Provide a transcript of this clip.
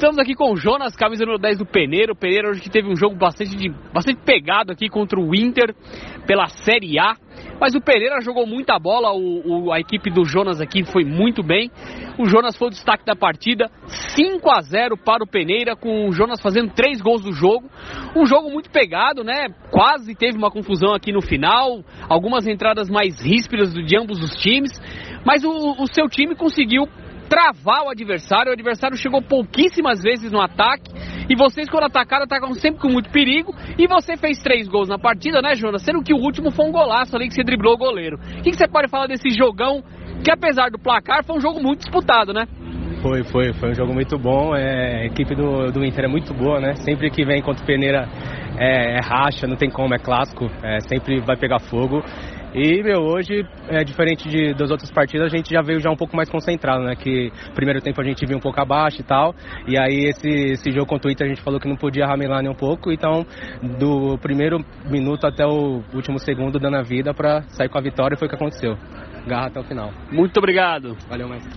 Estamos aqui com o Jonas, camisa número 10 do Peneiro. O Peneiro hoje que teve um jogo bastante, de, bastante pegado aqui contra o Inter pela Série A. Mas o Pereira jogou muita bola, o, o, a equipe do Jonas aqui foi muito bem. O Jonas foi o destaque da partida, 5 a 0 para o Peneira, com o Jonas fazendo três gols do jogo. Um jogo muito pegado, né? Quase teve uma confusão aqui no final, algumas entradas mais ríspidas de ambos os times, mas o, o seu time conseguiu travar o adversário. O adversário chegou pouquíssimas vezes no ataque. E vocês, quando atacaram, atacam sempre com muito perigo. E você fez três gols na partida, né, Jonas? Sendo que o último foi um golaço ali que você driblou o goleiro. O que, você pode falar desse jogão? Que apesar do placar, foi um jogo muito disputado, né? Foi, foi, foi um jogo muito bom. É, a equipe do, do Inter é muito boa, né? Sempre que vem contra o Peneira é, é racha, não tem como, é clássico, é, sempre vai pegar fogo. E, meu, hoje, é diferente de, das outras partidas, a gente já veio já um pouco mais concentrado, né? Que primeiro tempo a gente viu um pouco abaixo e tal. E aí esse, esse jogo contra o Inter a gente falou que não podia ramelar nem um pouco. Então, do primeiro minuto até o último segundo, dando a vida para sair com a vitória, foi o que aconteceu. Garra até o final. Muito obrigado. Valeu, mestre.